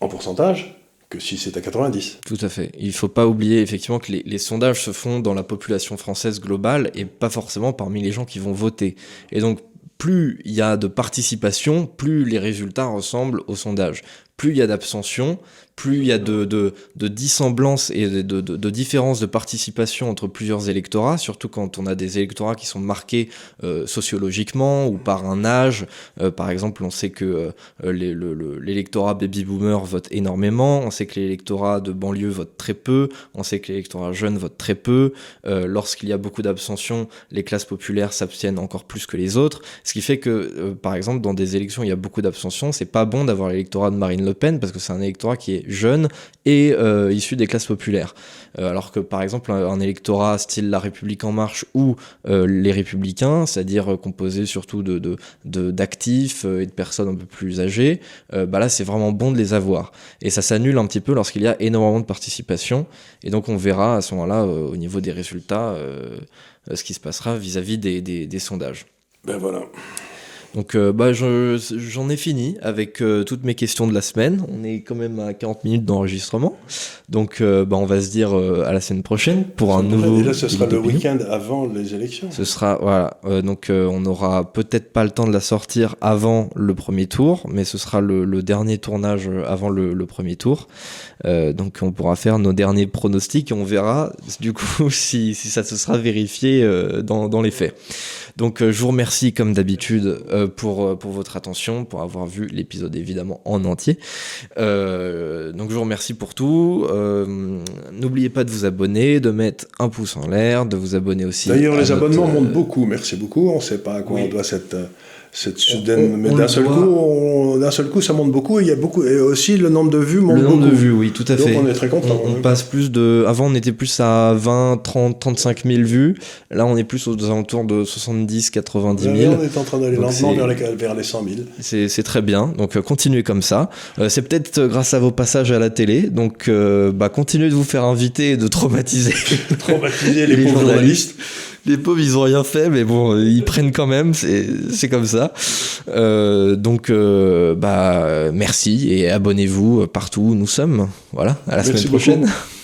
en pourcentage que si c'est à 90. Tout à fait. Il ne faut pas oublier effectivement que les, les, sondages se font dans la population française globale et pas forcément parmi les gens qui vont voter. Et donc, plus il y a de participation, plus les résultats ressemblent au sondage. Plus il y a d'abstention, plus il y a de, de, dissemblance et de, de, de différences de participation entre plusieurs électorats, surtout quand on a des électorats qui sont marqués euh, sociologiquement ou par un âge. Euh, par exemple, on sait que euh, l'électorat baby boomer vote énormément, on sait que l'électorat de banlieue vote très peu, on sait que l'électorat jeune vote très peu. Lorsqu'il y a beaucoup d'abstention, les classes populaires s'abstiennent encore plus que les autres, ce qui fait que, par exemple, dans des élections il y a beaucoup d'abstention, c'est pas bon d'avoir l'électorat de Marine Le Pen parce que c'est un électorat qui est jeune et euh, issu des classes populaires. Euh, alors que par exemple un, électorat style La République en marche ou euh, les Républicains, c'est-à-dire composé surtout de, d'actifs et de personnes un peu plus âgées, bah là c'est vraiment bon de les avoir. Et ça s'annule un petit peu lorsqu'il y a énormément de participation. Et donc on verra à ce moment-là au niveau des résultats ce qui se passera vis-à-vis des, des, des sondages. Ben voilà. Donc euh, bah, j'en ai fini avec euh, toutes mes questions de la semaine. On est quand même à 40 minutes d'enregistrement. Donc euh, bah, on va se dire à la semaine prochaine pour un nouveau... Et là ce sera le week-end avant les élections. Ce sera, voilà. donc on n'aura peut-être pas le temps de la sortir avant le premier tour, mais ce sera le, le dernier tournage avant le, le premier tour. donc on pourra faire nos derniers pronostics et on verra du coup si, si ça se sera vérifié dans, dans les faits. Donc je vous remercie comme d'habitude pour, pour votre attention, pour avoir vu l'épisode évidemment en entier. Euh, donc je vous remercie pour tout. Euh, N'oubliez pas de vous abonner, de mettre un pouce en l'air, de vous abonner aussi. D'ailleurs, les abonnements montent beaucoup, merci beaucoup. On ne sait pas à quoi oui. on doit cette cette soudaine, mais d'un seul coup, d'un seul coup, ça monte beaucoup et il y a beaucoup et aussi le nombre de vues monte Le nombre beaucoup. de vues, oui, tout à Donc fait. on est très content. On, on passe plus de, avant on était plus à 20, 30, 35 000 vues. Là, on est plus aux alentours de 70, 90 000. Là, on est en train d'aller lentement vers les, vers les 100 000. C'est très bien. Donc euh, continuez comme ça. Euh, c'est peut-être grâce à vos passages à la télé. Donc euh, bah, continuez de vous faire inviter et de traumatiser, traumatiser les, les pauvres journalistes. Les pauvres, ils ont rien fait, mais bon, ils prennent quand même, c'est comme ça. Euh, donc, euh, bah, merci et abonnez-vous partout où nous sommes. Voilà, à la merci semaine prochaine. Beaucoup.